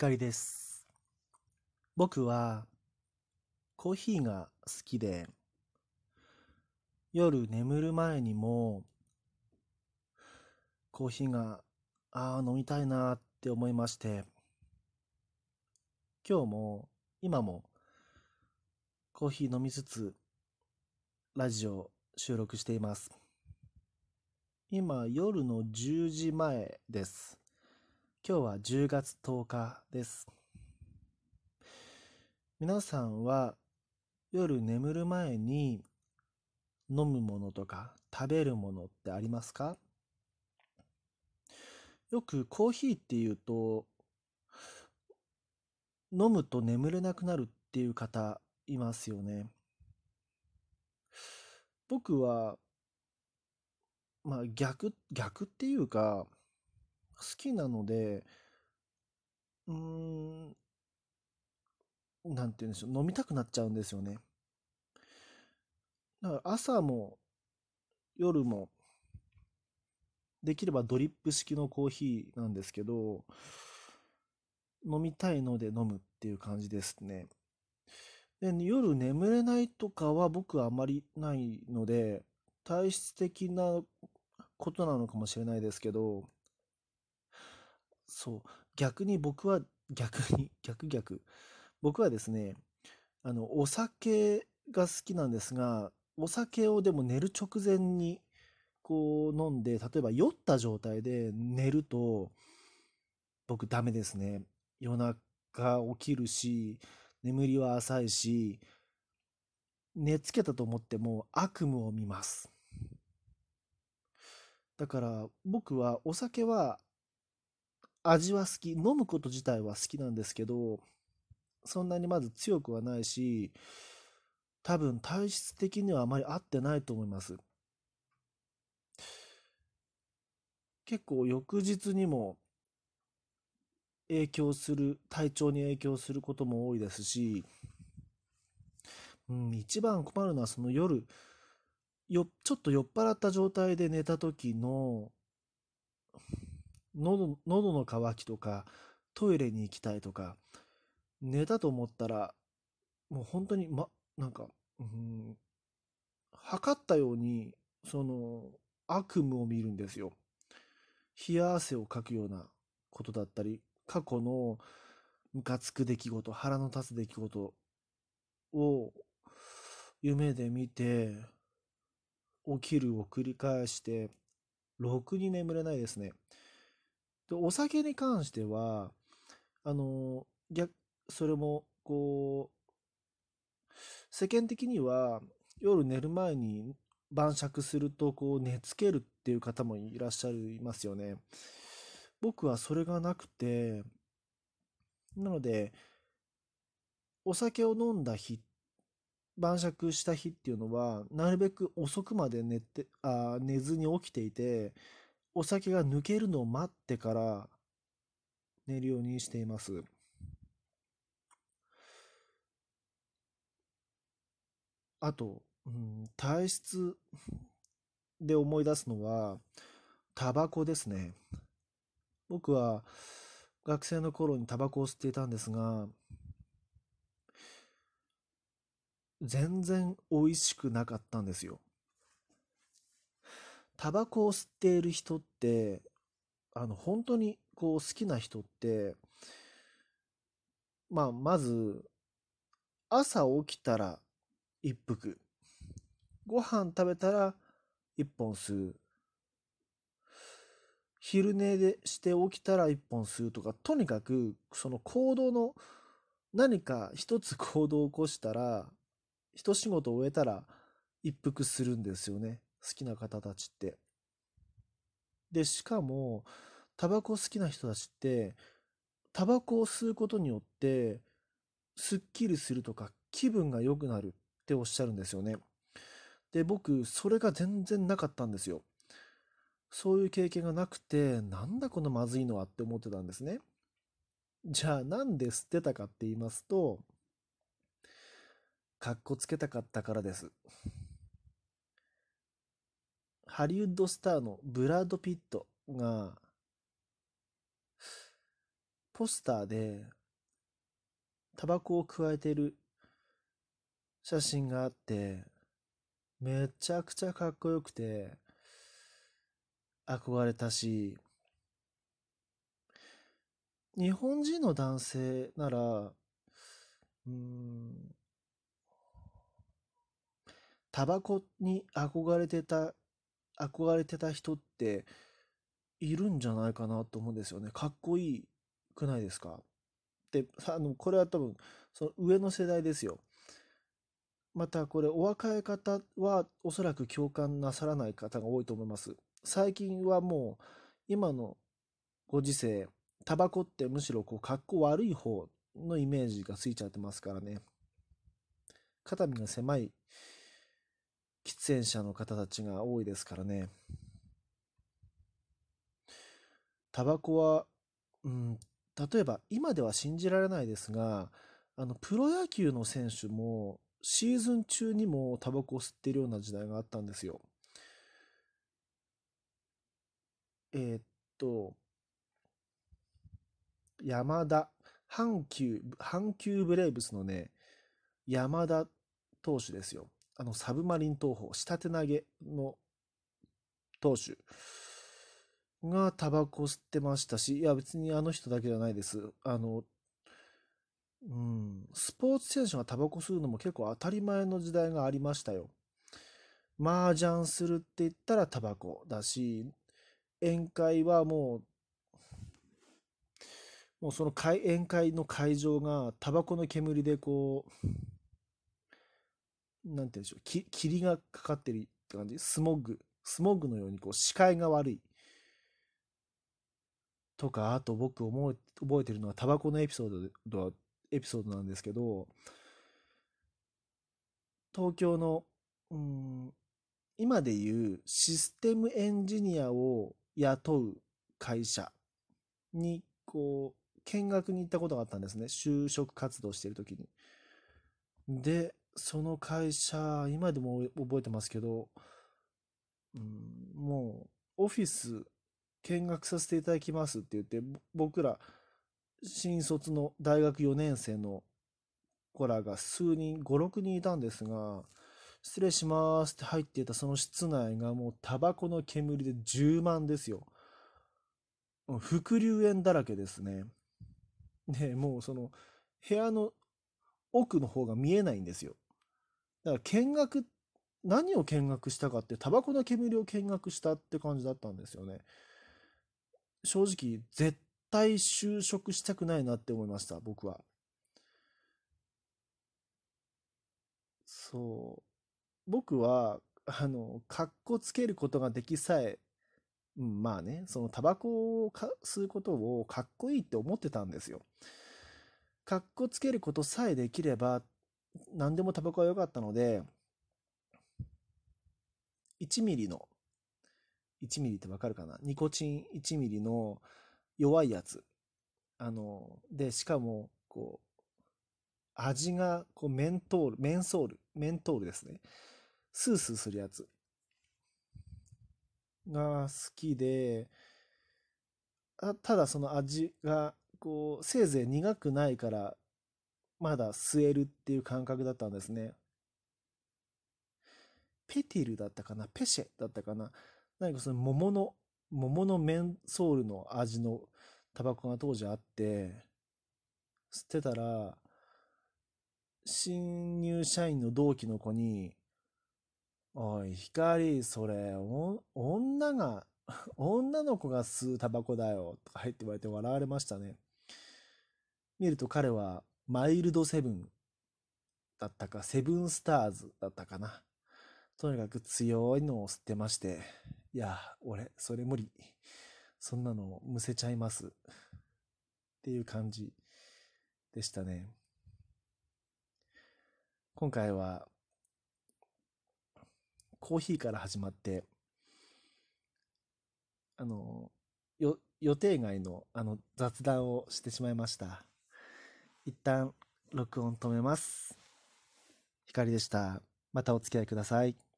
光です。僕はコーヒーが好きで、夜眠る前にもコーヒーが、ああ、飲みたいなって思いまして、今日も今もコーヒー飲みつつラジオ収録しています。今夜の10時前です。今日は10月10日です。皆さんは夜眠る前に飲むものとか食べるものってありますか？よくコーヒーっていうと飲むと眠れなくなるっていう方いますよね。僕はまあ逆、逆っていうか好きなので、うーん、なんて言うんでしょう、飲みたくなっちゃうんですよね。だから朝も夜もできればドリップ式のコーヒーなんですけど、飲みたいので飲むっていう感じですね。で、夜眠れないとかは僕はあまりないので、体質的なことなのかもしれないですけど、そう。逆に僕は、逆に、逆逆。僕はですね、あの、お酒が好きなんですが、お酒をでも寝る直前に、こう飲んで、例えば酔った状態で寝ると、僕ダメですね。夜中起きるし、眠りは浅いし、寝つけたと思っても悪夢を見ます。だから僕はお酒は味は好き、飲むこと自体は好きなんですけど、そんなにまず強くはないし、多分体質的にはあまり合ってないと思います。結構翌日にも影響する、体調に影響することも多いですし、うん、一番困るのはその夜、よ、ちょっと酔っ払った状態で寝た時の喉喉の渇きとかトイレに行きたいとか寝たと思ったらもう本当にまなんか、うん、測ったようにその悪夢を見るんですよ。冷や汗をかくようなことだったり過去のムカつく出来事腹の立つ出来事を夢で見て起きるを繰り返してろくに眠れないですね。で、お酒に関しては、あの、逆、それも、こう、世間的には夜寝る前に晩酌するとこう寝つけるっていう方もいらっしゃいますよね。僕はそれがなくて、なので、お酒を飲んだ日、晩酌した日っていうのは、なるべく遅くまで寝て、あ寝ずに起きていて、お酒が抜けるのを待ってから寝るようにしています。あと、うん、体質で思い出すのは、タバコですね。僕は学生の頃にタバコを吸っていたんですが、全然美味しくなかったんですよ。タバコを吸っている人って、あの、本当にこう好きな人って、まあ、まず、朝起きたら一服。ご飯食べたら一本吸う。昼寝でして起きたら一本吸うとか、とにかく、その行動の、何か一つ行動を起こしたら、一仕事終えたら一服するんですよね。好きな方たちって。で、しかも、タバコ好きな人たちって、タバコを吸うことによって、すっきりするとか、気分が良くなるっておっしゃるんですよね。で、僕、それが全然なかったんですよ。そういう経験がなくて、なんだこのまずいのはって思ってたんですね。じゃあ、なんで捨てたかって言いますと、かっこつけたかったからです。ハリウッドスターのブラッド・ピットが、ポスターで、タバコを加えてる写真があって、めちゃくちゃかっこよくて、憧れたし、日本人の男性なら、うん、タバコに憧れてた、憧れてた人っているんじゃないかなと思うんですよね。かっこいいくないですか？で、あの、これは多分、その上の世代ですよ。またこれお若い方はおそらく共感なさらない方が多いと思います。最近はもう今のご時世、タバコってむしろこう格好悪い方のイメージがついちゃってますからね。肩身が狭い喫煙者の方たちが多いですからね。タバコは、うん、例えば今では信じられないですが、あの、プロ野球の選手もシーズン中にもタバコを吸っているような時代があったんですよ。えー、っと、山田、阪急、阪急ブレーブスのね、山田投手ですよ。あの、サブマリン投法、下手投げの投手がタバコ吸ってましたし、いや別にあの人だけじゃないです。あの、うん、スポーツ選手がタバコ吸うのも結構当たり前の時代がありましたよ。麻雀するって言ったらタバコだし、宴会はもう、もうその会宴会の会場がタバコの煙でこう、なんて言うんでしょう、き霧がかかってるって感じ、スモッグ、スモッグのようにこう視界が悪い。とか、あと僕覚え覚えてるのはタバコのエピソードエピソードなんですけど、東京の、うん、今でいうシステムエンジニアを雇う会社に、こう、見学に行ったことがあったんですね。就職活動してる時に。で、その会社、今でも覚えてますけど、うん、もう、オフィス見学させていただきますって言って、僕ら、新卒の大学4年生の子らが数人、5、6人いたんですが、失礼しますって入っていたその室内がもうタバコの煙で充満ですよ。副流煙だらけですね。で、もうその部屋の奥の方が見えないんですよ。だから見学、何を見学したかってタバコの煙を見学したって感じだったんですよね。正直、絶対就職したくないなって思いました、僕は。そう。僕は、あの、かっこつけることができさえ、うん、まあね、そのタバコを吸うことをかっこいいって思ってたんですよ。かっこつけることさえできれば、何でもタバコは良かったので、1ミリの、1ミリってわかるかな？ニコチン1ミリの弱いやつ。あの、で、しかも、こう、味が、こう、メントール、メンソール、メントールですね。スースーするやつが好きで、あただその味が、こう、せいぜい苦くないから、まだ吸えるっていう感覚だったんですね。ペティルだったかな？ペシェだったかな？何かその桃の、桃のメンソールの味のタバコが当時あって、吸ってたら、新入社員の同期の子に、おい、光、それ、女が、女の子が吸うタバコだよ、とか言って言われて笑われましたね。見ると彼は、マイルドセブンだったか、セブンスターズだったかな。とにかく強いのを吸ってまして、いや、俺、それ無理。そんなのむせちゃいます。っていう感じでしたね。今回はコーヒーから始まって、あの、よ、予定外のあの雑談をしてしまいました。一旦録音止めます。光でした。またお付き合いください。